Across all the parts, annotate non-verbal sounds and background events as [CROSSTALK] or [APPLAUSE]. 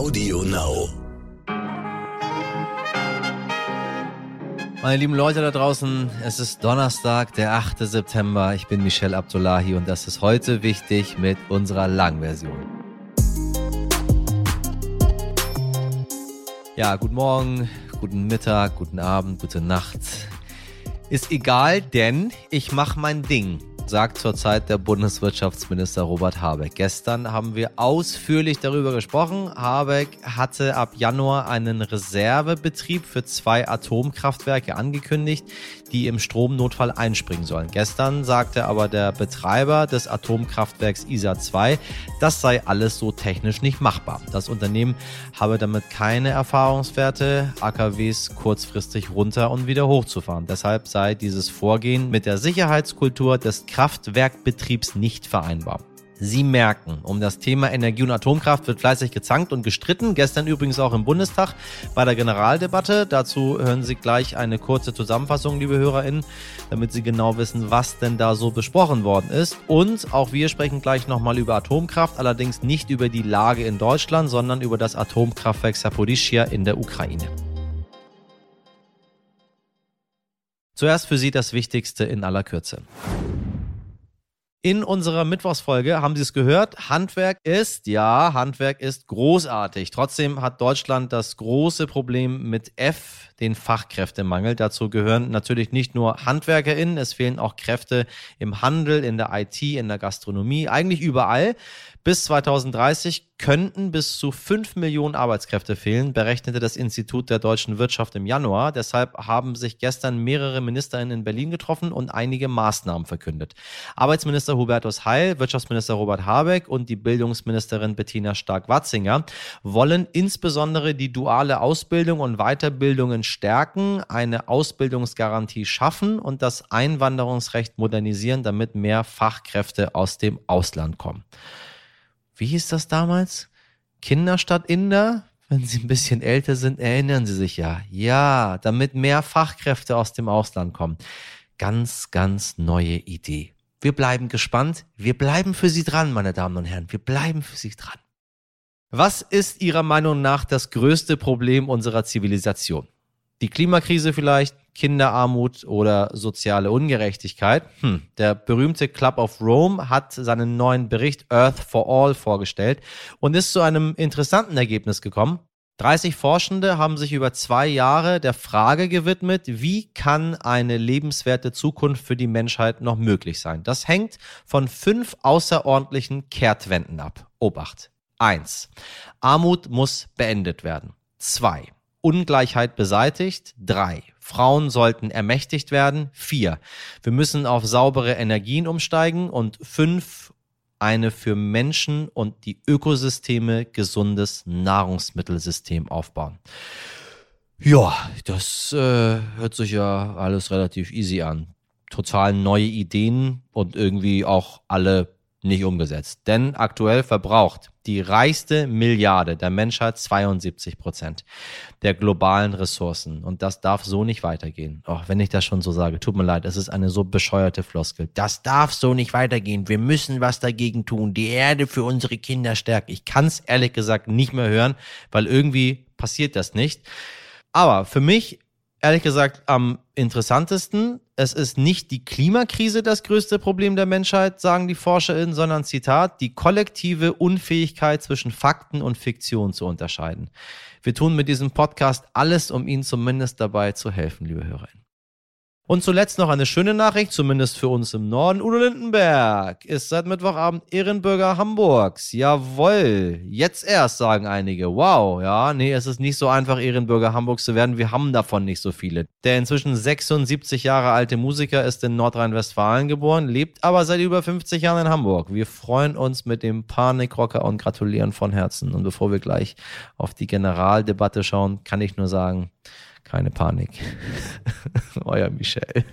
Audio Now. Meine lieben Leute da draußen, es ist Donnerstag, der 8. September. Ich bin Michel Abdullahi und das ist heute wichtig mit unserer Langversion. Ja, guten Morgen, guten Mittag, guten Abend, gute Nacht. Ist egal, denn ich mache mein Ding sagt zurzeit der Bundeswirtschaftsminister Robert Habeck. Gestern haben wir ausführlich darüber gesprochen. Habeck hatte ab Januar einen Reservebetrieb für zwei Atomkraftwerke angekündigt, die im Stromnotfall einspringen sollen. Gestern sagte aber der Betreiber des Atomkraftwerks ISA 2, das sei alles so technisch nicht machbar. Das Unternehmen habe damit keine Erfahrungswerte, AKWs kurzfristig runter und wieder hochzufahren. Deshalb sei dieses Vorgehen mit der Sicherheitskultur des Kraftwerkbetriebs nicht vereinbar. Sie merken, um das Thema Energie und Atomkraft wird fleißig gezankt und gestritten. Gestern übrigens auch im Bundestag bei der Generaldebatte. Dazu hören Sie gleich eine kurze Zusammenfassung, liebe HörerInnen, damit Sie genau wissen, was denn da so besprochen worden ist. Und auch wir sprechen gleich nochmal über Atomkraft, allerdings nicht über die Lage in Deutschland, sondern über das Atomkraftwerk Saporischia in der Ukraine. Zuerst für Sie das Wichtigste in aller Kürze. In unserer Mittwochsfolge haben Sie es gehört. Handwerk ist, ja, Handwerk ist großartig. Trotzdem hat Deutschland das große Problem mit F, den Fachkräftemangel. Dazu gehören natürlich nicht nur HandwerkerInnen, es fehlen auch Kräfte im Handel, in der IT, in der Gastronomie, eigentlich überall. Bis 2030 könnten bis zu 5 Millionen Arbeitskräfte fehlen, berechnete das Institut der deutschen Wirtschaft im Januar. Deshalb haben sich gestern mehrere Ministerinnen in Berlin getroffen und einige Maßnahmen verkündet. Arbeitsminister Hubertus Heil, Wirtschaftsminister Robert Habeck und die Bildungsministerin Bettina Stark-Watzinger wollen insbesondere die duale Ausbildung und Weiterbildungen stärken, eine Ausbildungsgarantie schaffen und das Einwanderungsrecht modernisieren, damit mehr Fachkräfte aus dem Ausland kommen wie hieß das damals? Kinder statt Inder? Wenn Sie ein bisschen älter sind, erinnern Sie sich ja. Ja, damit mehr Fachkräfte aus dem Ausland kommen. Ganz, ganz neue Idee. Wir bleiben gespannt. Wir bleiben für Sie dran, meine Damen und Herren. Wir bleiben für Sie dran. Was ist Ihrer Meinung nach das größte Problem unserer Zivilisation? Die Klimakrise vielleicht, Kinderarmut oder soziale Ungerechtigkeit. Hm. Der berühmte Club of Rome hat seinen neuen Bericht Earth for All vorgestellt und ist zu einem interessanten Ergebnis gekommen. 30 Forschende haben sich über zwei Jahre der Frage gewidmet, wie kann eine lebenswerte Zukunft für die Menschheit noch möglich sein. Das hängt von fünf außerordentlichen Kehrtwenden ab. Obacht. Eins: Armut muss beendet werden. Zwei: Ungleichheit beseitigt. Drei. Frauen sollten ermächtigt werden. Vier. Wir müssen auf saubere Energien umsteigen. Und fünf. Eine für Menschen und die Ökosysteme gesundes Nahrungsmittelsystem aufbauen. Ja, das äh, hört sich ja alles relativ easy an. Total neue Ideen und irgendwie auch alle nicht umgesetzt. Denn aktuell verbraucht die reichste Milliarde der Menschheit 72 Prozent der globalen Ressourcen. Und das darf so nicht weitergehen. Auch wenn ich das schon so sage, tut mir leid, es ist eine so bescheuerte Floskel. Das darf so nicht weitergehen. Wir müssen was dagegen tun. Die Erde für unsere Kinder stärken. Ich kann es ehrlich gesagt nicht mehr hören, weil irgendwie passiert das nicht. Aber für mich ehrlich gesagt am interessantesten. Es ist nicht die Klimakrise das größte Problem der Menschheit, sagen die ForscherInnen, sondern Zitat, die kollektive Unfähigkeit zwischen Fakten und Fiktion zu unterscheiden. Wir tun mit diesem Podcast alles, um Ihnen zumindest dabei zu helfen, liebe HörerInnen. Und zuletzt noch eine schöne Nachricht, zumindest für uns im Norden. Udo Lindenberg ist seit Mittwochabend Ehrenbürger Hamburgs. Jawoll. Jetzt erst, sagen einige. Wow, ja, nee, es ist nicht so einfach, Ehrenbürger Hamburgs zu werden. Wir haben davon nicht so viele. Der inzwischen 76 Jahre alte Musiker ist in Nordrhein-Westfalen geboren, lebt aber seit über 50 Jahren in Hamburg. Wir freuen uns mit dem Panikrocker und gratulieren von Herzen. Und bevor wir gleich auf die Generaldebatte schauen, kann ich nur sagen, keine Panik. [LAUGHS] Euer Michel.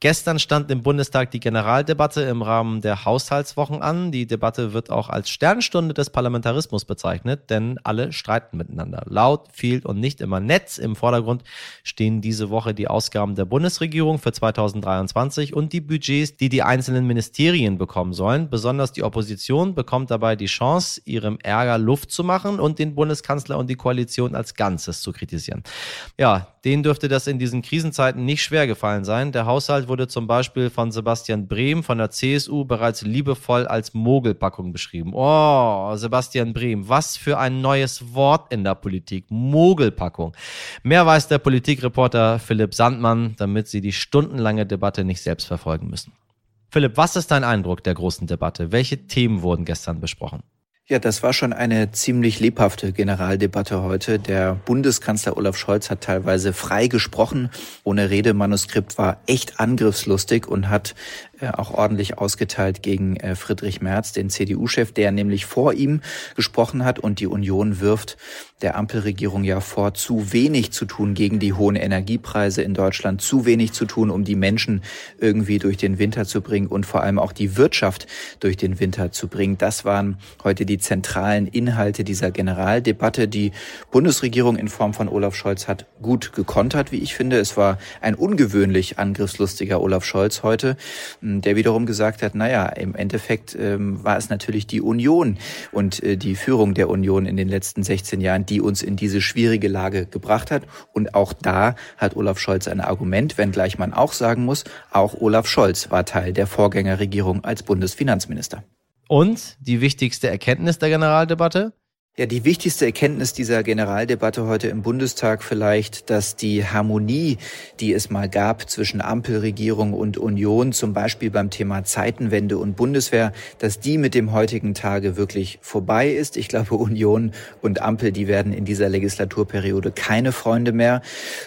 Gestern stand im Bundestag die Generaldebatte im Rahmen der Haushaltswochen an. Die Debatte wird auch als Sternstunde des Parlamentarismus bezeichnet, denn alle streiten miteinander. Laut, viel und nicht immer nett. Im Vordergrund stehen diese Woche die Ausgaben der Bundesregierung für 2023 und die Budgets, die die einzelnen Ministerien bekommen sollen. Besonders die Opposition bekommt dabei die Chance, ihrem Ärger Luft zu machen und den Bundeskanzler und die Koalition als Ganzes zu kritisieren. Ja, denen dürfte das in diesen Krisenzeiten nicht schwer gefallen sein. Der Haushalt wurde zum Beispiel von Sebastian Brehm von der CSU bereits liebevoll als Mogelpackung beschrieben. Oh, Sebastian Brehm, was für ein neues Wort in der Politik. Mogelpackung. Mehr weiß der Politikreporter Philipp Sandmann, damit Sie die stundenlange Debatte nicht selbst verfolgen müssen. Philipp, was ist dein Eindruck der großen Debatte? Welche Themen wurden gestern besprochen? Ja, das war schon eine ziemlich lebhafte Generaldebatte heute. Der Bundeskanzler Olaf Scholz hat teilweise frei gesprochen, ohne Redemanuskript, war echt angriffslustig und hat auch ordentlich ausgeteilt gegen äh, Friedrich Merz, den CDU-Chef, der nämlich vor ihm gesprochen hat und die Union wirft der Ampelregierung ja vor, zu wenig zu tun gegen die hohen Energiepreise in Deutschland, zu wenig zu tun, um die Menschen irgendwie durch den Winter zu bringen und vor allem auch die Wirtschaft durch den Winter zu bringen. Das waren heute die zentralen Inhalte dieser Generaldebatte. Die Bundesregierung in Form von Olaf Scholz hat gut gekontert, wie ich finde. Es war ein ungewöhnlich angriffslustiger Olaf Scholz heute der wiederum gesagt hat, naja, im Endeffekt ähm, war es natürlich die Union und äh, die Führung der Union in den letzten 16 Jahren, die uns in diese schwierige Lage gebracht hat. Und auch da hat Olaf Scholz ein Argument, wenngleich man auch sagen muss, auch Olaf Scholz war Teil der Vorgängerregierung als Bundesfinanzminister. Und die wichtigste Erkenntnis der Generaldebatte? Ja, die wichtigste Erkenntnis dieser Generaldebatte heute im Bundestag vielleicht, dass die Harmonie, die es mal gab zwischen Ampelregierung und Union, zum Beispiel beim Thema Zeitenwende und Bundeswehr, dass die mit dem heutigen Tage wirklich vorbei ist. Ich glaube, Union und Ampel, die werden in dieser Legislaturperiode keine Freunde mehr.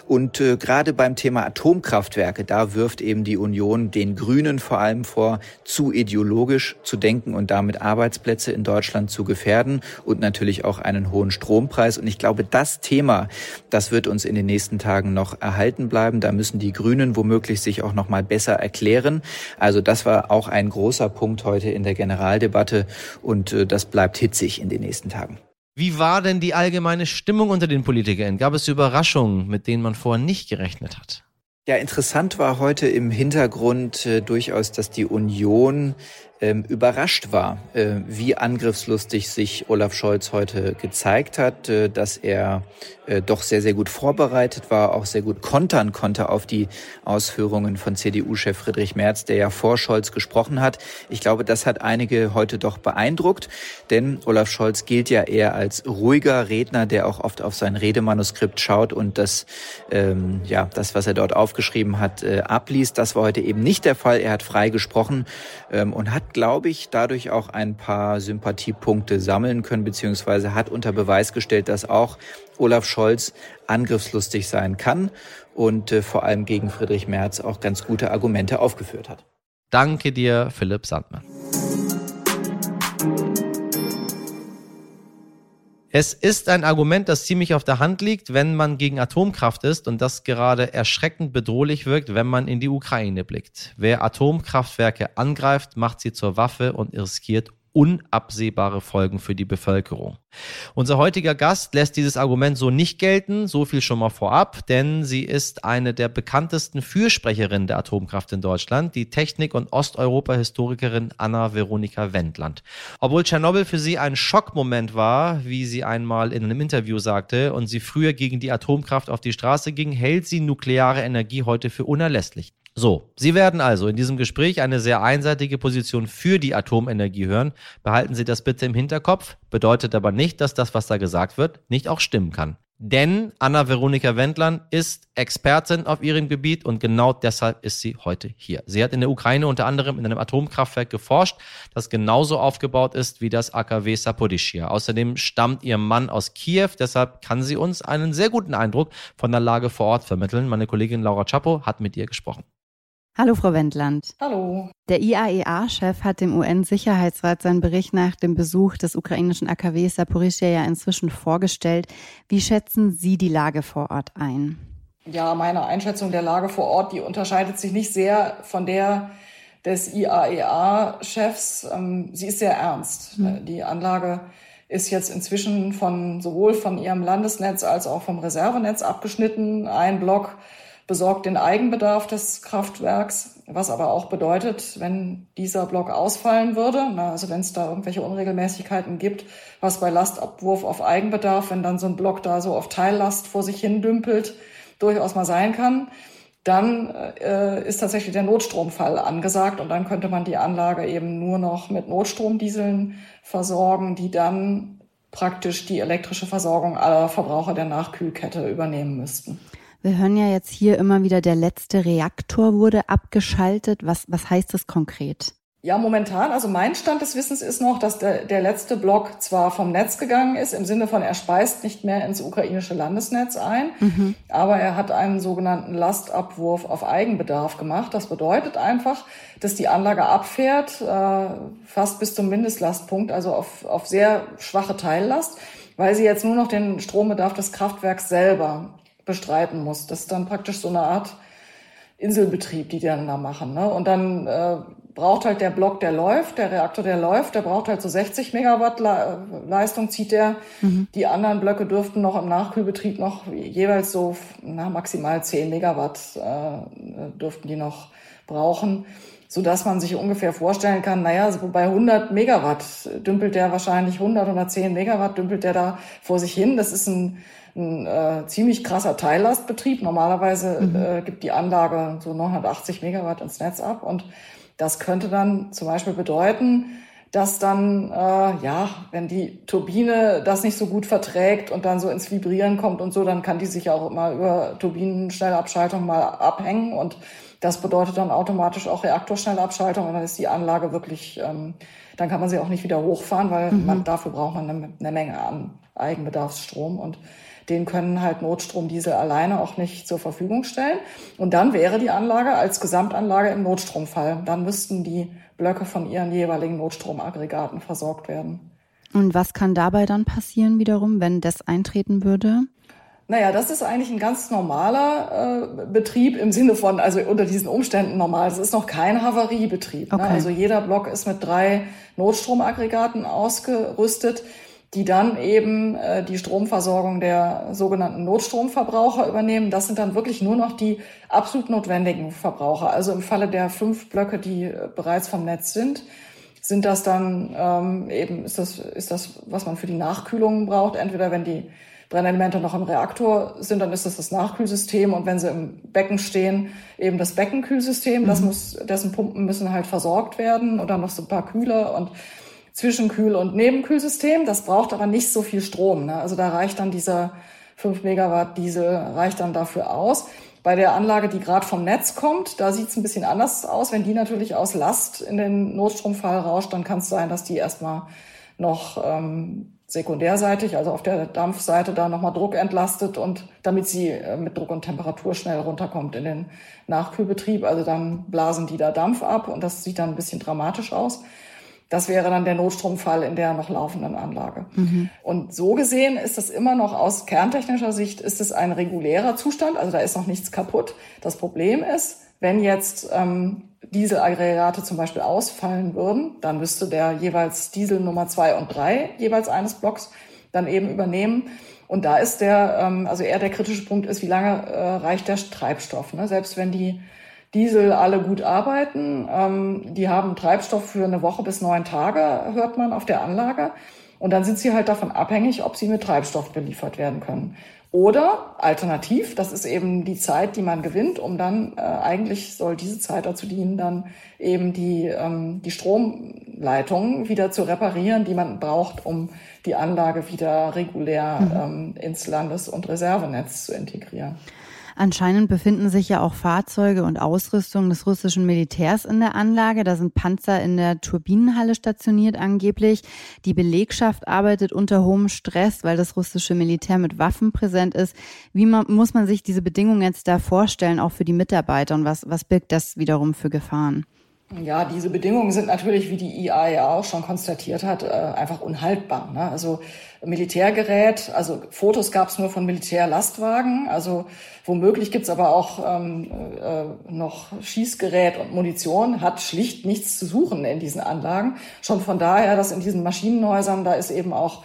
Und äh, gerade beim Thema Atomkraftwerke, da wirft eben die Union den Grünen vor allem vor, zu ideologisch zu denken und damit Arbeitsplätze in Deutschland zu gefährden und natürlich auch einen hohen Strompreis. Und ich glaube, das Thema, das wird uns in den nächsten Tagen noch erhalten bleiben. Da müssen die Grünen womöglich sich auch noch mal besser erklären. Also das war auch ein großer Punkt heute in der Generaldebatte und äh, das bleibt hitzig in den nächsten Tagen. Wie war denn die allgemeine Stimmung unter den Politikern? Gab es Überraschungen, mit denen man vorher nicht gerechnet hat? Ja, interessant war heute im Hintergrund äh, durchaus, dass die Union ähm, überrascht war, äh, wie angriffslustig sich Olaf Scholz heute gezeigt hat, äh, dass er äh, doch sehr, sehr gut vorbereitet war, auch sehr gut kontern konnte auf die Ausführungen von CDU-Chef Friedrich Merz, der ja vor Scholz gesprochen hat. Ich glaube, das hat einige heute doch beeindruckt, denn Olaf Scholz gilt ja eher als ruhiger Redner, der auch oft auf sein Redemanuskript schaut und das, ähm, ja, das, was er dort aufgeschrieben hat, äh, abliest. Das war heute eben nicht der Fall. Er hat frei gesprochen ähm, und hat glaube ich, dadurch auch ein paar Sympathiepunkte sammeln können, beziehungsweise hat unter Beweis gestellt, dass auch Olaf Scholz angriffslustig sein kann und äh, vor allem gegen Friedrich Merz auch ganz gute Argumente aufgeführt hat. Danke dir, Philipp Sandmann. Es ist ein Argument, das ziemlich auf der Hand liegt, wenn man gegen Atomkraft ist und das gerade erschreckend bedrohlich wirkt, wenn man in die Ukraine blickt. Wer Atomkraftwerke angreift, macht sie zur Waffe und riskiert unabsehbare Folgen für die Bevölkerung. Unser heutiger Gast lässt dieses Argument so nicht gelten, so viel schon mal vorab, denn sie ist eine der bekanntesten Fürsprecherinnen der Atomkraft in Deutschland, die Technik- und Osteuropa-Historikerin Anna Veronika Wendland. Obwohl Tschernobyl für sie ein Schockmoment war, wie sie einmal in einem Interview sagte, und sie früher gegen die Atomkraft auf die Straße ging, hält sie nukleare Energie heute für unerlässlich. So, Sie werden also in diesem Gespräch eine sehr einseitige Position für die Atomenergie hören. Behalten Sie das bitte im Hinterkopf, bedeutet aber nicht, dass das, was da gesagt wird, nicht auch stimmen kann. Denn Anna-Veronika Wendland ist Expertin auf ihrem Gebiet und genau deshalb ist sie heute hier. Sie hat in der Ukraine unter anderem in einem Atomkraftwerk geforscht, das genauso aufgebaut ist wie das AKW Sapodischia. Außerdem stammt ihr Mann aus Kiew, deshalb kann sie uns einen sehr guten Eindruck von der Lage vor Ort vermitteln. Meine Kollegin Laura Chapo hat mit ihr gesprochen. Hallo, Frau Wendland. Hallo. Der IAEA-Chef hat dem UN-Sicherheitsrat seinen Bericht nach dem Besuch des ukrainischen AKW Saporischia ja inzwischen vorgestellt. Wie schätzen Sie die Lage vor Ort ein? Ja, meine Einschätzung der Lage vor Ort, die unterscheidet sich nicht sehr von der des IAEA-Chefs. Ähm, sie ist sehr ernst. Mhm. Die Anlage ist jetzt inzwischen von sowohl von ihrem Landesnetz als auch vom Reservenetz abgeschnitten. Ein Block besorgt den Eigenbedarf des Kraftwerks, was aber auch bedeutet, wenn dieser Block ausfallen würde, also wenn es da irgendwelche Unregelmäßigkeiten gibt, was bei Lastabwurf auf Eigenbedarf, wenn dann so ein Block da so auf Teillast vor sich hin dümpelt, durchaus mal sein kann, dann äh, ist tatsächlich der Notstromfall angesagt und dann könnte man die Anlage eben nur noch mit Notstromdieseln versorgen, die dann praktisch die elektrische Versorgung aller Verbraucher der Nachkühlkette übernehmen müssten. Wir hören ja jetzt hier immer wieder, der letzte Reaktor wurde abgeschaltet. Was, was heißt das konkret? Ja, momentan, also mein Stand des Wissens ist noch, dass der, der letzte Block zwar vom Netz gegangen ist, im Sinne von er speist nicht mehr ins ukrainische Landesnetz ein, mhm. aber er hat einen sogenannten Lastabwurf auf Eigenbedarf gemacht. Das bedeutet einfach, dass die Anlage abfährt, äh, fast bis zum Mindestlastpunkt, also auf, auf sehr schwache Teillast, weil sie jetzt nur noch den Strombedarf des Kraftwerks selber bestreiten muss. Das ist dann praktisch so eine Art Inselbetrieb, die die dann da machen. Ne? Und dann äh, braucht halt der Block, der läuft, der Reaktor, der läuft, der braucht halt so 60 Megawatt Leistung, zieht der. Mhm. Die anderen Blöcke dürften noch im Nachkühlbetrieb noch jeweils so na, maximal 10 Megawatt äh, dürften die noch brauchen, so dass man sich ungefähr vorstellen kann, naja, so bei 100 Megawatt dümpelt der wahrscheinlich 100, 110 Megawatt dümpelt der da vor sich hin. Das ist ein ein äh, ziemlich krasser Teillastbetrieb. Normalerweise mhm. äh, gibt die Anlage so 980 Megawatt ins Netz ab und das könnte dann zum Beispiel bedeuten, dass dann, äh, ja, wenn die Turbine das nicht so gut verträgt und dann so ins Vibrieren kommt und so, dann kann die sich auch immer über Turbinenschnellabschaltung mal abhängen und das bedeutet dann automatisch auch Reaktorschnellabschaltung und dann ist die Anlage wirklich, ähm, dann kann man sie auch nicht wieder hochfahren, weil mhm. man, dafür braucht man eine, eine Menge an Eigenbedarfsstrom und den können halt Notstromdiesel alleine auch nicht zur Verfügung stellen. Und dann wäre die Anlage als Gesamtanlage im Notstromfall. Dann müssten die Blöcke von ihren jeweiligen Notstromaggregaten versorgt werden. Und was kann dabei dann passieren wiederum, wenn das eintreten würde? Naja, das ist eigentlich ein ganz normaler äh, Betrieb im Sinne von, also unter diesen Umständen normal. Es ist noch kein Havariebetrieb. Ne? Okay. Ne? Also jeder Block ist mit drei Notstromaggregaten ausgerüstet die dann eben äh, die Stromversorgung der sogenannten Notstromverbraucher übernehmen. Das sind dann wirklich nur noch die absolut notwendigen Verbraucher. Also im Falle der fünf Blöcke, die äh, bereits vom Netz sind, sind das dann ähm, eben, ist das, ist das, was man für die Nachkühlung braucht. Entweder wenn die Brennelemente noch im Reaktor sind, dann ist das das Nachkühlsystem und wenn sie im Becken stehen, eben das Beckenkühlsystem. Das mhm. muss, dessen Pumpen müssen halt versorgt werden und dann noch so ein paar Kühler und Zwischenkühl- und Nebenkühlsystem. Das braucht aber nicht so viel Strom. Ne? Also da reicht dann dieser 5 Megawatt Diesel reicht dann dafür aus. Bei der Anlage, die gerade vom Netz kommt, da sieht es ein bisschen anders aus. Wenn die natürlich aus Last in den Notstromfall rauscht, dann kann es sein, dass die erstmal noch ähm, sekundärseitig, also auf der Dampfseite, da nochmal Druck entlastet und damit sie äh, mit Druck und Temperatur schnell runterkommt in den Nachkühlbetrieb. Also dann blasen die da Dampf ab und das sieht dann ein bisschen dramatisch aus. Das wäre dann der Notstromfall in der noch laufenden Anlage. Mhm. Und so gesehen ist das immer noch aus kerntechnischer Sicht ist es ein regulärer Zustand. Also da ist noch nichts kaputt. Das Problem ist, wenn jetzt ähm, Dieselaggregate zum Beispiel ausfallen würden, dann müsste der jeweils Diesel Nummer zwei und drei jeweils eines Blocks dann eben übernehmen. Und da ist der, ähm, also eher der kritische Punkt ist, wie lange äh, reicht der Treibstoff? Ne? Selbst wenn die Diesel alle gut arbeiten. Ähm, die haben Treibstoff für eine Woche bis neun Tage, hört man auf der Anlage. Und dann sind sie halt davon abhängig, ob sie mit Treibstoff beliefert werden können. Oder alternativ, das ist eben die Zeit, die man gewinnt, um dann äh, eigentlich soll diese Zeit dazu dienen, dann eben die, ähm, die Stromleitungen wieder zu reparieren, die man braucht, um die Anlage wieder regulär mhm. ähm, ins Landes- und Reservenetz zu integrieren. Anscheinend befinden sich ja auch Fahrzeuge und Ausrüstung des russischen Militärs in der Anlage. Da sind Panzer in der Turbinenhalle stationiert angeblich. Die Belegschaft arbeitet unter hohem Stress, weil das russische Militär mit Waffen präsent ist. Wie man, muss man sich diese Bedingungen jetzt da vorstellen, auch für die Mitarbeiter und was, was birgt das wiederum für Gefahren? Ja, diese Bedingungen sind natürlich, wie die IAEA auch schon konstatiert hat, äh, einfach unhaltbar. Ne? Also Militärgerät, also Fotos gab es nur von Militärlastwagen, also womöglich gibt's aber auch ähm, äh, noch Schießgerät und Munition, hat schlicht nichts zu suchen in diesen Anlagen. Schon von daher, dass in diesen Maschinenhäusern, da ist eben auch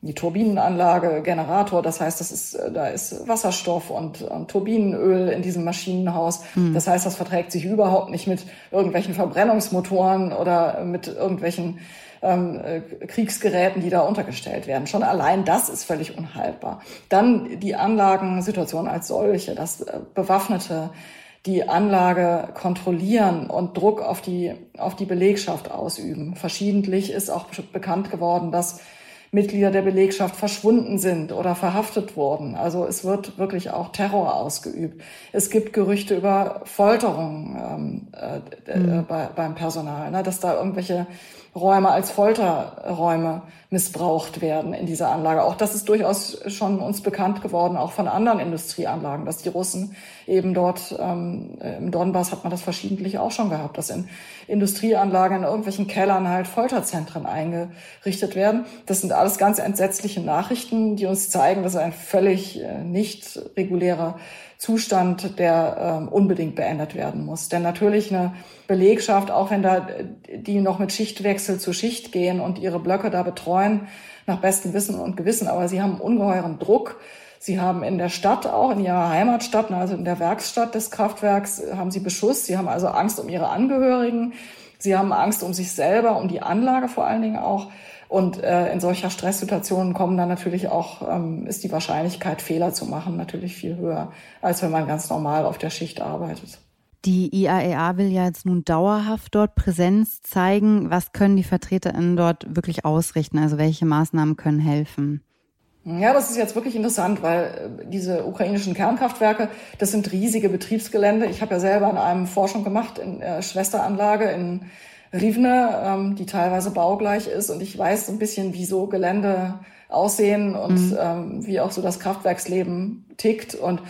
die Turbinenanlage, Generator, das heißt, das ist, da ist Wasserstoff und, und Turbinenöl in diesem Maschinenhaus. Mhm. Das heißt, das verträgt sich überhaupt nicht mit irgendwelchen Verbrennungsmotoren oder mit irgendwelchen ähm, äh, Kriegsgeräten, die da untergestellt werden. Schon allein das ist völlig unhaltbar. Dann die Anlagensituation als solche, dass äh, Bewaffnete die Anlage kontrollieren und Druck auf die, auf die Belegschaft ausüben. Verschiedentlich ist auch bekannt geworden, dass Mitglieder der Belegschaft verschwunden sind oder verhaftet wurden. Also es wird wirklich auch Terror ausgeübt. Es gibt Gerüchte über Folterungen ähm, äh, mhm. bei, beim Personal, ne, dass da irgendwelche Räume als Folterräume missbraucht werden in dieser Anlage. Auch das ist durchaus schon uns bekannt geworden, auch von anderen Industrieanlagen, dass die Russen eben dort ähm, im Donbass hat man das verschiedentlich auch schon gehabt, dass in Industrieanlagen in irgendwelchen Kellern halt Folterzentren eingerichtet werden. Das sind alles ganz entsetzliche Nachrichten, die uns zeigen, dass ein völlig äh, nicht regulärer Zustand, der ähm, unbedingt beendet werden muss. Denn natürlich eine Belegschaft, auch wenn da die noch mit Schichtwechsel zu Schicht gehen und ihre Blöcke da betreuen, nach bestem Wissen und Gewissen, aber sie haben ungeheuren Druck. Sie haben in der Stadt auch, in ihrer Heimatstadt, also in der Werkstatt des Kraftwerks, haben sie Beschuss. Sie haben also Angst um ihre Angehörigen. Sie haben Angst um sich selber, um die Anlage vor allen Dingen auch. Und äh, in solcher Stresssituationen kommen dann natürlich auch, ähm, ist die Wahrscheinlichkeit, Fehler zu machen, natürlich viel höher, als wenn man ganz normal auf der Schicht arbeitet. Die IAEA e will ja jetzt nun dauerhaft dort Präsenz zeigen. Was können die VertreterInnen dort wirklich ausrichten? Also welche Maßnahmen können helfen? Ja, das ist jetzt wirklich interessant, weil äh, diese ukrainischen Kernkraftwerke, das sind riesige Betriebsgelände. Ich habe ja selber in einem Forschung gemacht in der Schwesteranlage in Rivne, ähm, die teilweise baugleich ist. Und ich weiß so ein bisschen, wie so Gelände aussehen und mhm. ähm, wie auch so das Kraftwerksleben tickt. Und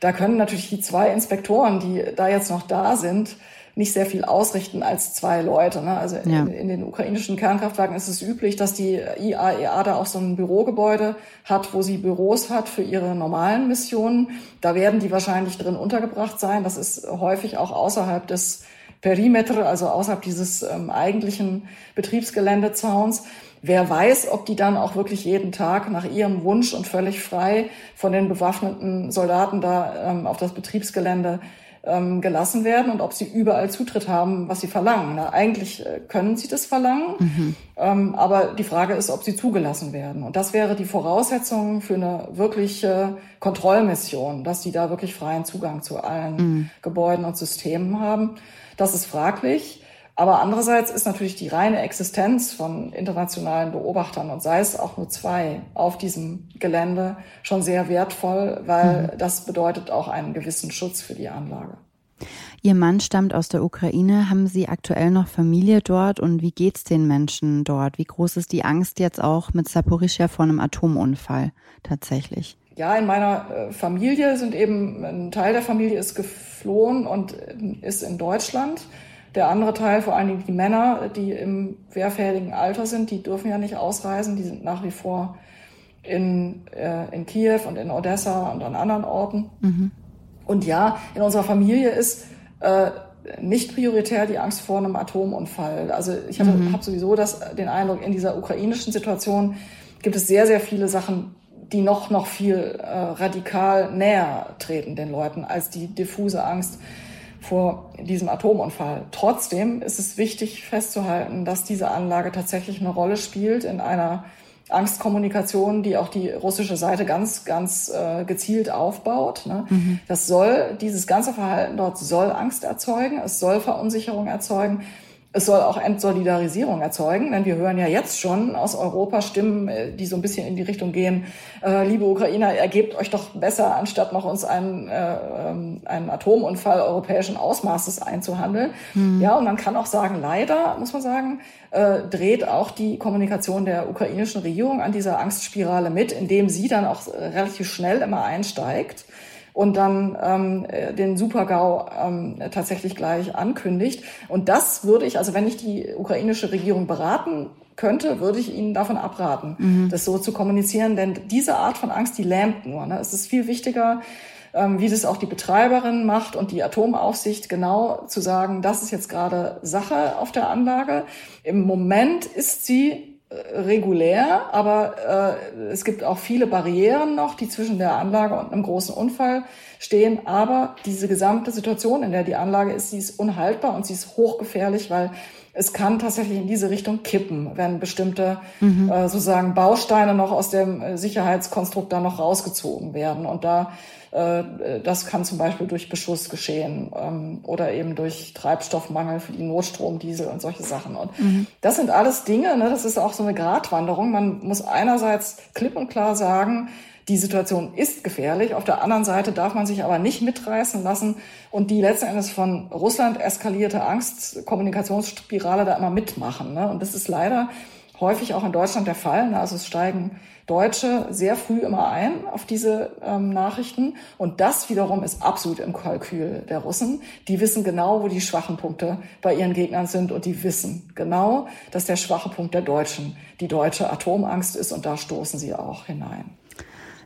da können natürlich die zwei Inspektoren, die da jetzt noch da sind, nicht sehr viel ausrichten als zwei Leute. Ne? Also ja. in, den ukrainischen Kernkraftwerken ist es üblich, dass die IAEA e da auch so ein Bürogebäude hat, wo sie Büros hat für ihre normalen Missionen. Da werden die wahrscheinlich drin untergebracht sein. Das ist häufig auch außerhalb des Perimeter, also außerhalb dieses ähm, eigentlichen Betriebsgeländezauns. Wer weiß, ob die dann auch wirklich jeden Tag nach ihrem Wunsch und völlig frei von den bewaffneten Soldaten da ähm, auf das Betriebsgelände ähm, gelassen werden und ob sie überall Zutritt haben, was sie verlangen. Na, eigentlich äh, können sie das verlangen, mhm. ähm, aber die Frage ist, ob sie zugelassen werden. Und das wäre die Voraussetzung für eine wirkliche Kontrollmission, dass sie da wirklich freien Zugang zu allen mhm. Gebäuden und Systemen haben. Das ist fraglich. Aber andererseits ist natürlich die reine Existenz von internationalen Beobachtern und sei es auch nur zwei auf diesem Gelände schon sehr wertvoll, weil mhm. das bedeutet auch einen gewissen Schutz für die Anlage. Ihr Mann stammt aus der Ukraine. Haben Sie aktuell noch Familie dort und wie geht's den Menschen dort? Wie groß ist die Angst jetzt auch mit Saporischia vor einem Atomunfall tatsächlich? Ja, in meiner äh, Familie sind eben ein Teil der Familie ist geflohen und ist in Deutschland. Der andere Teil, vor allen Dingen die Männer, die im wehrfähigen Alter sind, die dürfen ja nicht ausreisen. Die sind nach wie vor in, äh, in Kiew und in Odessa und an anderen Orten. Mhm. Und ja, in unserer Familie ist äh, nicht prioritär die Angst vor einem Atomunfall. Also ich mhm. habe sowieso das, den Eindruck, in dieser ukrainischen Situation gibt es sehr, sehr viele Sachen, die noch, noch viel äh, radikal näher treten den Leuten als die diffuse Angst vor diesem Atomunfall. Trotzdem ist es wichtig festzuhalten, dass diese Anlage tatsächlich eine Rolle spielt in einer Angstkommunikation, die auch die russische Seite ganz, ganz äh, gezielt aufbaut. Ne? Mhm. Das soll, dieses ganze Verhalten dort soll Angst erzeugen, es soll Verunsicherung erzeugen es soll auch Entsolidarisierung erzeugen, denn wir hören ja jetzt schon aus Europa Stimmen, äh, die so ein bisschen in die Richtung gehen, äh, liebe Ukrainer, ergebt euch doch besser, anstatt noch uns einen, äh, ähm, einen Atomunfall europäischen Ausmaßes einzuhandeln. Mhm. Ja, und man kann auch sagen, leider, muss man sagen, äh, dreht auch die Kommunikation der ukrainischen Regierung an dieser Angstspirale mit, indem sie dann auch relativ schnell immer einsteigt und dann ähm, den Supergau ähm, tatsächlich gleich ankündigt. Und das würde ich, also wenn ich die ukrainische Regierung beraten könnte, würde ich Ihnen davon abraten, mhm. das so zu kommunizieren. Denn diese Art von Angst, die lähmt nur. Ne? Es ist viel wichtiger, ähm, wie das auch die Betreiberin macht und die Atomaufsicht, genau zu sagen, das ist jetzt gerade Sache auf der Anlage. Im Moment ist sie äh, regulär, aber äh, es gibt auch viele Barrieren noch, die zwischen der Anlage und einem großen Unfall stehen. Aber diese gesamte Situation, in der die Anlage ist, sie ist unhaltbar und sie ist hochgefährlich, weil es kann tatsächlich in diese Richtung kippen, wenn bestimmte mhm. äh, sozusagen Bausteine noch aus dem Sicherheitskonstrukt da noch rausgezogen werden. Und da das kann zum Beispiel durch Beschuss geschehen ähm, oder eben durch Treibstoffmangel für die Notstrom, Diesel und solche Sachen. Und mhm. das sind alles Dinge, ne, das ist auch so eine Gratwanderung. Man muss einerseits klipp und klar sagen, die Situation ist gefährlich. Auf der anderen Seite darf man sich aber nicht mitreißen lassen und die letzten Endes von Russland eskalierte Angst-Kommunikationsspirale da immer mitmachen. Ne? Und das ist leider häufig auch in Deutschland der Fall. Ne? Also es steigen Deutsche sehr früh immer ein auf diese ähm, Nachrichten. Und das wiederum ist absolut im Kalkül der Russen. Die wissen genau, wo die schwachen Punkte bei ihren Gegnern sind. Und die wissen genau, dass der schwache Punkt der Deutschen die deutsche Atomangst ist. Und da stoßen sie auch hinein.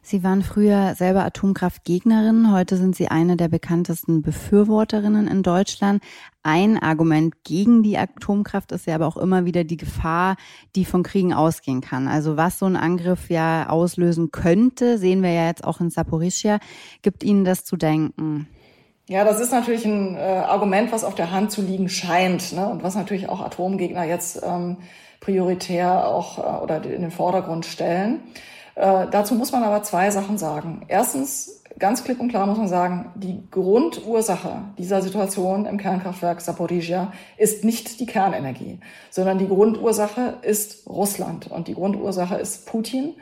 Sie waren früher selber Atomkraftgegnerin, heute sind Sie eine der bekanntesten Befürworterinnen in Deutschland. Ein Argument gegen die Atomkraft ist ja aber auch immer wieder die Gefahr, die von Kriegen ausgehen kann. Also was so ein Angriff ja auslösen könnte, sehen wir ja jetzt auch in Saporischia. Gibt Ihnen das zu denken? Ja, das ist natürlich ein äh, Argument, was auf der Hand zu liegen scheint ne? und was natürlich auch Atomgegner jetzt ähm, prioritär auch äh, oder in den Vordergrund stellen. Äh, dazu muss man aber zwei Sachen sagen. Erstens, ganz klipp und klar muss man sagen, die Grundursache dieser Situation im Kernkraftwerk Saporizhia ist nicht die Kernenergie, sondern die Grundursache ist Russland und die Grundursache ist Putin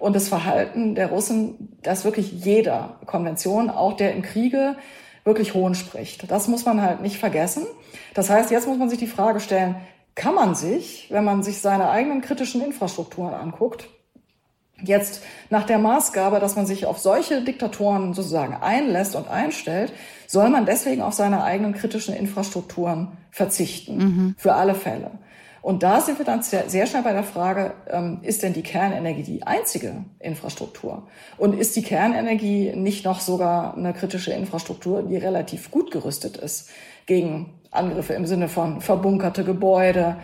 und das Verhalten der Russen, das wirklich jeder Konvention, auch der im Kriege, wirklich hohn spricht. Das muss man halt nicht vergessen. Das heißt, jetzt muss man sich die Frage stellen, kann man sich, wenn man sich seine eigenen kritischen Infrastrukturen anguckt, Jetzt nach der Maßgabe, dass man sich auf solche Diktatoren sozusagen einlässt und einstellt, soll man deswegen auf seine eigenen kritischen Infrastrukturen verzichten. Mhm. Für alle Fälle. Und da sind wir dann sehr, schnell bei der Frage, ähm, ist denn die Kernenergie die einzige Infrastruktur? Und ist die Kernenergie nicht noch sogar eine kritische Infrastruktur, die relativ gut gerüstet ist gegen Angriffe im Sinne von verbunkerte Gebäude,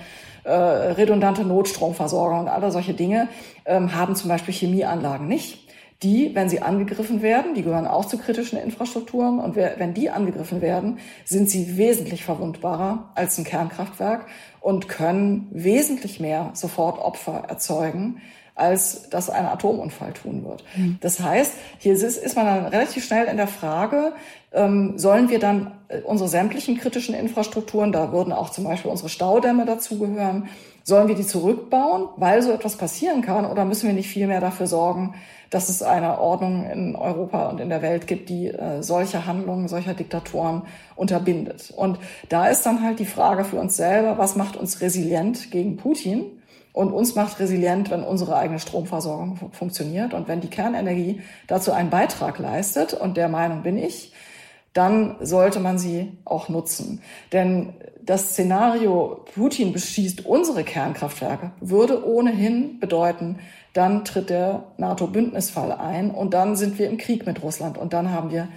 äh, redundante Notstromversorgung und alle solche Dinge ähm, haben zum Beispiel Chemieanlagen nicht. Die, wenn sie angegriffen werden, die gehören auch zu kritischen Infrastrukturen und wenn die angegriffen werden, sind sie wesentlich verwundbarer als ein Kernkraftwerk und können wesentlich mehr sofort Opfer erzeugen, als das ein Atomunfall tun wird. Mhm. Das heißt, hier ist, ist man dann relativ schnell in der Frage, ähm, sollen wir dann äh, unsere sämtlichen kritischen Infrastrukturen, da würden auch zum Beispiel unsere Staudämme dazugehören, sollen wir die zurückbauen, weil so etwas passieren kann, oder müssen wir nicht vielmehr dafür sorgen, dass es eine Ordnung in Europa und in der Welt gibt, die äh, solche Handlungen solcher Diktatoren unterbindet. Und da ist dann halt die Frage für uns selber, was macht uns resilient gegen Putin? Und uns macht resilient, wenn unsere eigene Stromversorgung funktioniert und wenn die Kernenergie dazu einen Beitrag leistet. Und der Meinung bin ich, dann sollte man sie auch nutzen. Denn das Szenario, Putin beschießt unsere Kernkraftwerke, würde ohnehin bedeuten, dann tritt der NATO-Bündnisfall ein und dann sind wir im Krieg mit Russland und dann haben wir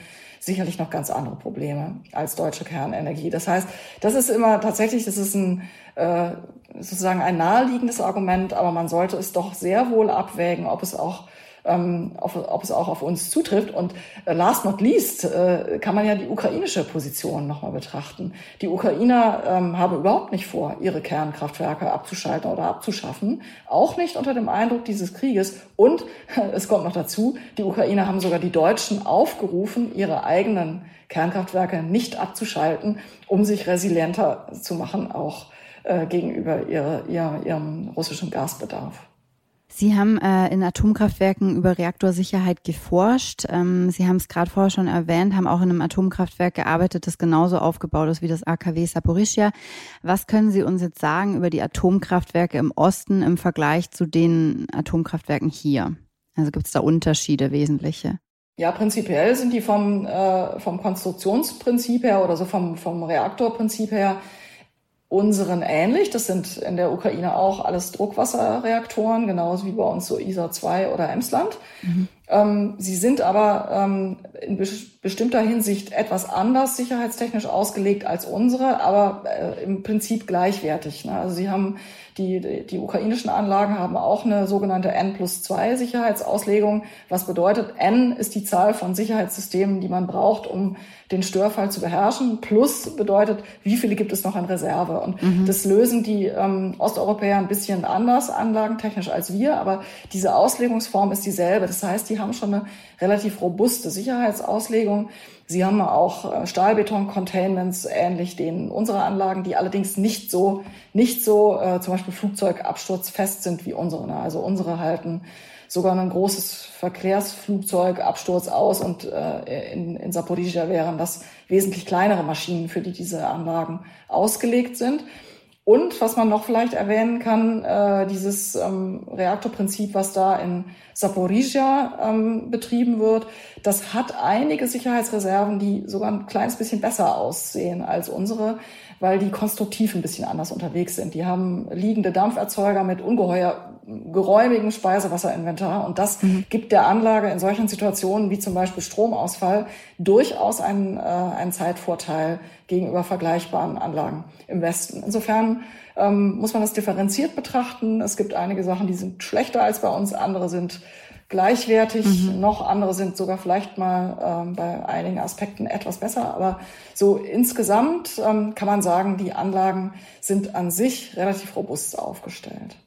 sicherlich noch ganz andere Probleme als deutsche Kernenergie. Das heißt, das ist immer tatsächlich, das ist ein äh, sozusagen ein naheliegendes Argument, aber man sollte es doch sehr wohl abwägen, ob es auch ähm, auf, ob es auch auf uns zutrifft. Und äh, last not least äh, kann man ja die ukrainische Position nochmal betrachten. Die Ukrainer ähm, haben überhaupt nicht vor, ihre Kernkraftwerke abzuschalten oder abzuschaffen, auch nicht unter dem Eindruck dieses Krieges. Und [LAUGHS] es kommt noch dazu, die Ukrainer haben sogar die Deutschen aufgerufen, ihre eigenen Kernkraftwerke nicht abzuschalten, um sich resilienter zu machen, auch äh, gegenüber ihre, ihr, ihrem russischen Gasbedarf. Sie haben äh, in Atomkraftwerken über Reaktorsicherheit geforscht. Ähm, Sie haben es gerade vorher schon erwähnt, haben auch in einem Atomkraftwerk gearbeitet, das genauso aufgebaut ist wie das AKW Saporischia. Was können Sie uns jetzt sagen über die Atomkraftwerke im Osten im Vergleich zu den Atomkraftwerken hier? Also gibt es da Unterschiede, wesentliche? Ja, prinzipiell sind die vom, äh, vom Konstruktionsprinzip her oder so vom, vom Reaktorprinzip her unseren ähnlich. Das sind in der Ukraine auch alles Druckwasserreaktoren, genauso wie bei uns so ISA 2 oder Emsland. Mhm. Ähm, sie sind aber ähm, in be bestimmter Hinsicht etwas anders sicherheitstechnisch ausgelegt als unsere, aber äh, im Prinzip gleichwertig. Ne? Also sie haben die, die, die ukrainischen Anlagen haben auch eine sogenannte N plus 2 Sicherheitsauslegung, was bedeutet, N ist die Zahl von Sicherheitssystemen, die man braucht, um den Störfall zu beherrschen. Plus bedeutet, wie viele gibt es noch in Reserve? Und mhm. das lösen die ähm, Osteuropäer ein bisschen anders, anlagentechnisch als wir, aber diese Auslegungsform ist dieselbe. Das heißt, die haben schon eine relativ robuste Sicherheitsauslegung. Sie haben auch äh, Stahlbeton-Containments, ähnlich denen unserer Anlagen, die allerdings nicht so, nicht so äh, zum Beispiel Flugzeugabsturzfest sind wie unsere. Ne? Also unsere halten sogar ein großes Verkehrsflugzeug Absturz aus und äh, in, in Saporizhia wären das wesentlich kleinere Maschinen, für die diese Anlagen ausgelegt sind. Und was man noch vielleicht erwähnen kann, äh, dieses ähm, Reaktorprinzip, was da in Saporizhia ähm, betrieben wird, das hat einige Sicherheitsreserven, die sogar ein kleines bisschen besser aussehen als unsere, weil die konstruktiv ein bisschen anders unterwegs sind. Die haben liegende Dampferzeuger mit ungeheuer geräumigem Speisewasserinventar und das mhm. gibt der Anlage in solchen Situationen wie zum Beispiel Stromausfall durchaus einen, äh, einen Zeitvorteil gegenüber vergleichbaren Anlagen im Westen. Insofern ähm, muss man das differenziert betrachten. Es gibt einige Sachen, die sind schlechter als bei uns, andere sind gleichwertig, mhm. noch andere sind sogar vielleicht mal ähm, bei einigen Aspekten etwas besser. Aber so insgesamt ähm, kann man sagen, die Anlagen sind an sich relativ robust aufgestellt.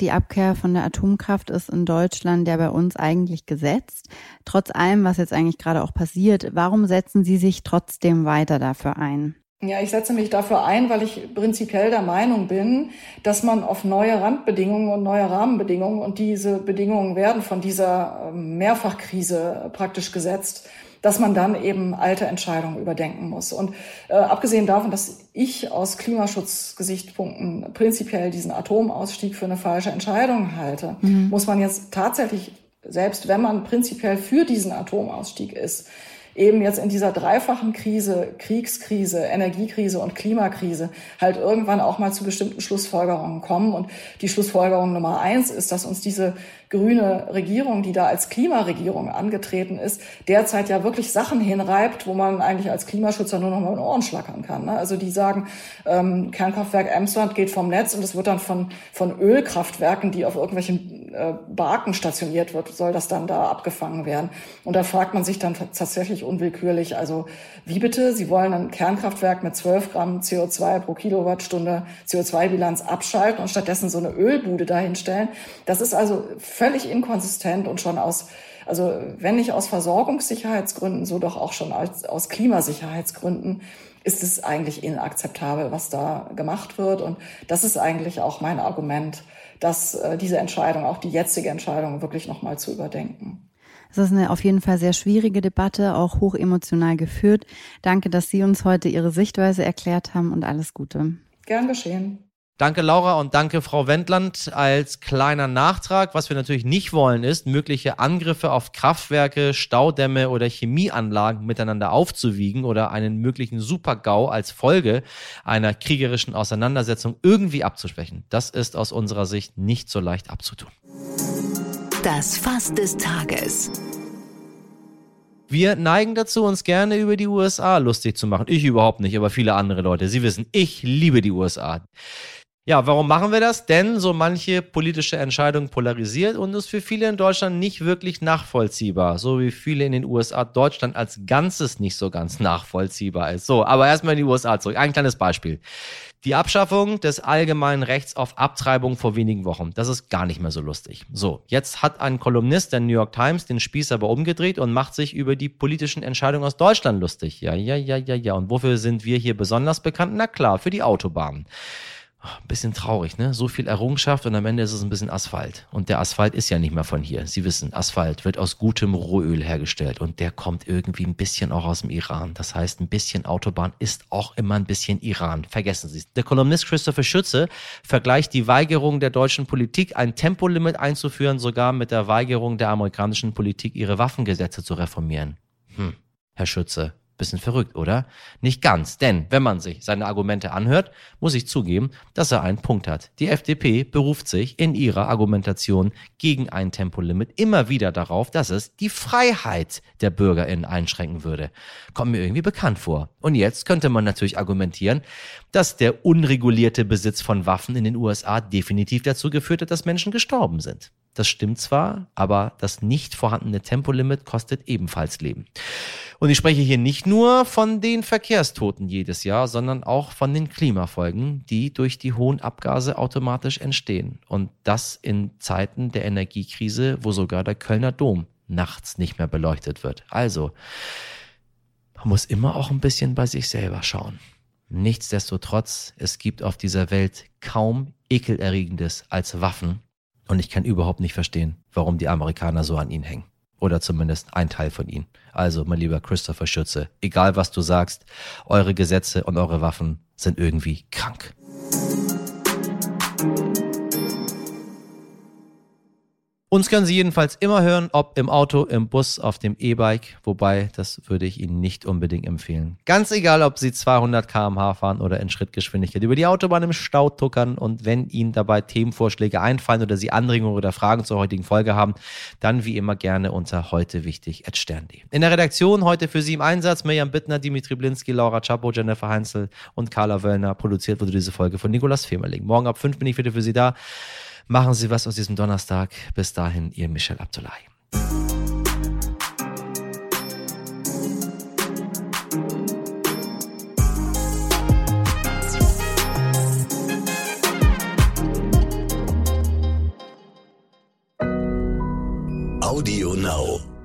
Die Abkehr von der Atomkraft ist in Deutschland ja bei uns eigentlich gesetzt. Trotz allem, was jetzt eigentlich gerade auch passiert, warum setzen Sie sich trotzdem weiter dafür ein? Ja, ich setze mich dafür ein, weil ich prinzipiell der Meinung bin, dass man auf neue Randbedingungen und neue Rahmenbedingungen und diese Bedingungen werden von dieser ähm, Mehrfachkrise praktisch gesetzt, dass man dann eben alte Entscheidungen überdenken muss. Und äh, abgesehen davon, dass ich aus Klimaschutzgesichtspunkten prinzipiell diesen Atomausstieg für eine falsche Entscheidung halte, mhm. muss man jetzt tatsächlich, selbst wenn man prinzipiell für diesen Atomausstieg ist, eben jetzt in dieser dreifachen Krise, Kriegskrise, Energiekrise und Klimakrise, halt irgendwann auch mal zu bestimmten Schlussfolgerungen kommen. Und die Schlussfolgerung Nummer eins ist, dass uns diese grüne Regierung, die da als Klimaregierung angetreten ist, derzeit ja wirklich Sachen hinreibt, wo man eigentlich als Klimaschützer nur noch mal in Ohren schlackern kann. Ne? Also die sagen, ähm, Kernkraftwerk Emsland geht vom Netz und es wird dann von, von Ölkraftwerken, die auf irgendwelchen äh, Barken stationiert wird, soll das dann da abgefangen werden. Und da fragt man sich dann tatsächlich unwillkürlich, also wie bitte? Sie wollen ein Kernkraftwerk mit 12 Gramm CO2 pro Kilowattstunde CO2-Bilanz abschalten und stattdessen so eine Ölbude dahinstellen. Das ist also völlig inkonsistent und schon aus, also wenn nicht aus Versorgungssicherheitsgründen, so doch auch schon als, aus Klimasicherheitsgründen ist es eigentlich inakzeptabel, was da gemacht wird. Und das ist eigentlich auch mein Argument, dass äh, diese Entscheidung, auch die jetzige Entscheidung, wirklich nochmal zu überdenken. Es ist eine auf jeden Fall sehr schwierige Debatte, auch hoch emotional geführt. Danke, dass Sie uns heute Ihre Sichtweise erklärt haben und alles Gute. Gern geschehen. Danke, Laura, und danke, Frau Wendland. Als kleiner Nachtrag, was wir natürlich nicht wollen, ist, mögliche Angriffe auf Kraftwerke, Staudämme oder Chemieanlagen miteinander aufzuwiegen oder einen möglichen Supergau als Folge einer kriegerischen Auseinandersetzung irgendwie abzusprechen. Das ist aus unserer Sicht nicht so leicht abzutun. Das Fass des Tages. Wir neigen dazu, uns gerne über die USA lustig zu machen. Ich überhaupt nicht, aber viele andere Leute. Sie wissen, ich liebe die USA. Ja, warum machen wir das? Denn so manche politische Entscheidung polarisiert und ist für viele in Deutschland nicht wirklich nachvollziehbar. So wie viele in den USA Deutschland als Ganzes nicht so ganz nachvollziehbar ist. So, aber erstmal in die USA zurück. Ein kleines Beispiel. Die Abschaffung des allgemeinen Rechts auf Abtreibung vor wenigen Wochen. Das ist gar nicht mehr so lustig. So, jetzt hat ein Kolumnist der New York Times den Spieß aber umgedreht und macht sich über die politischen Entscheidungen aus Deutschland lustig. Ja, ja, ja, ja, ja. Und wofür sind wir hier besonders bekannt? Na klar, für die Autobahnen. Ein bisschen traurig, ne? So viel Errungenschaft und am Ende ist es ein bisschen Asphalt. Und der Asphalt ist ja nicht mehr von hier. Sie wissen, Asphalt wird aus gutem Rohöl hergestellt und der kommt irgendwie ein bisschen auch aus dem Iran. Das heißt, ein bisschen Autobahn ist auch immer ein bisschen Iran. Vergessen Sie es. Der Kolumnist Christopher Schütze vergleicht die Weigerung der deutschen Politik, ein Tempolimit einzuführen, sogar mit der Weigerung der amerikanischen Politik, ihre Waffengesetze zu reformieren. Hm, Herr Schütze, Bisschen verrückt, oder? Nicht ganz, denn wenn man sich seine Argumente anhört, muss ich zugeben, dass er einen Punkt hat. Die FDP beruft sich in ihrer Argumentation gegen ein Tempolimit immer wieder darauf, dass es die Freiheit der BürgerInnen einschränken würde. Kommt mir irgendwie bekannt vor. Und jetzt könnte man natürlich argumentieren, dass der unregulierte Besitz von Waffen in den USA definitiv dazu geführt hat, dass Menschen gestorben sind. Das stimmt zwar, aber das nicht vorhandene Tempolimit kostet ebenfalls Leben. Und ich spreche hier nicht nur von den Verkehrstoten jedes Jahr, sondern auch von den Klimafolgen, die durch die hohen Abgase automatisch entstehen. Und das in Zeiten der Energiekrise, wo sogar der Kölner Dom nachts nicht mehr beleuchtet wird. Also, man muss immer auch ein bisschen bei sich selber schauen. Nichtsdestotrotz, es gibt auf dieser Welt kaum ekelerregendes als Waffen. Und ich kann überhaupt nicht verstehen, warum die Amerikaner so an ihnen hängen. Oder zumindest ein Teil von ihnen. Also, mein lieber Christopher Schütze, egal was du sagst, eure Gesetze und eure Waffen sind irgendwie krank. Uns können Sie jedenfalls immer hören, ob im Auto, im Bus, auf dem E-Bike, wobei das würde ich Ihnen nicht unbedingt empfehlen. Ganz egal, ob Sie 200 km/h fahren oder in Schrittgeschwindigkeit über die Autobahn im Stau tuckern und wenn Ihnen dabei Themenvorschläge einfallen oder Sie Anregungen oder Fragen zur heutigen Folge haben, dann wie immer gerne unter heute wichtig stern.de. In der Redaktion heute für Sie im Einsatz Mirjam Bittner, Dimitri Blinski, Laura Chapo, Jennifer Heinzel und Carla Wöllner. Produziert wurde diese Folge von Nikolas Femerling. Morgen ab 5 bin ich wieder für Sie da. Machen Sie was aus diesem Donnerstag. Bis dahin, Ihr Michel Abdullahi. Audio Now.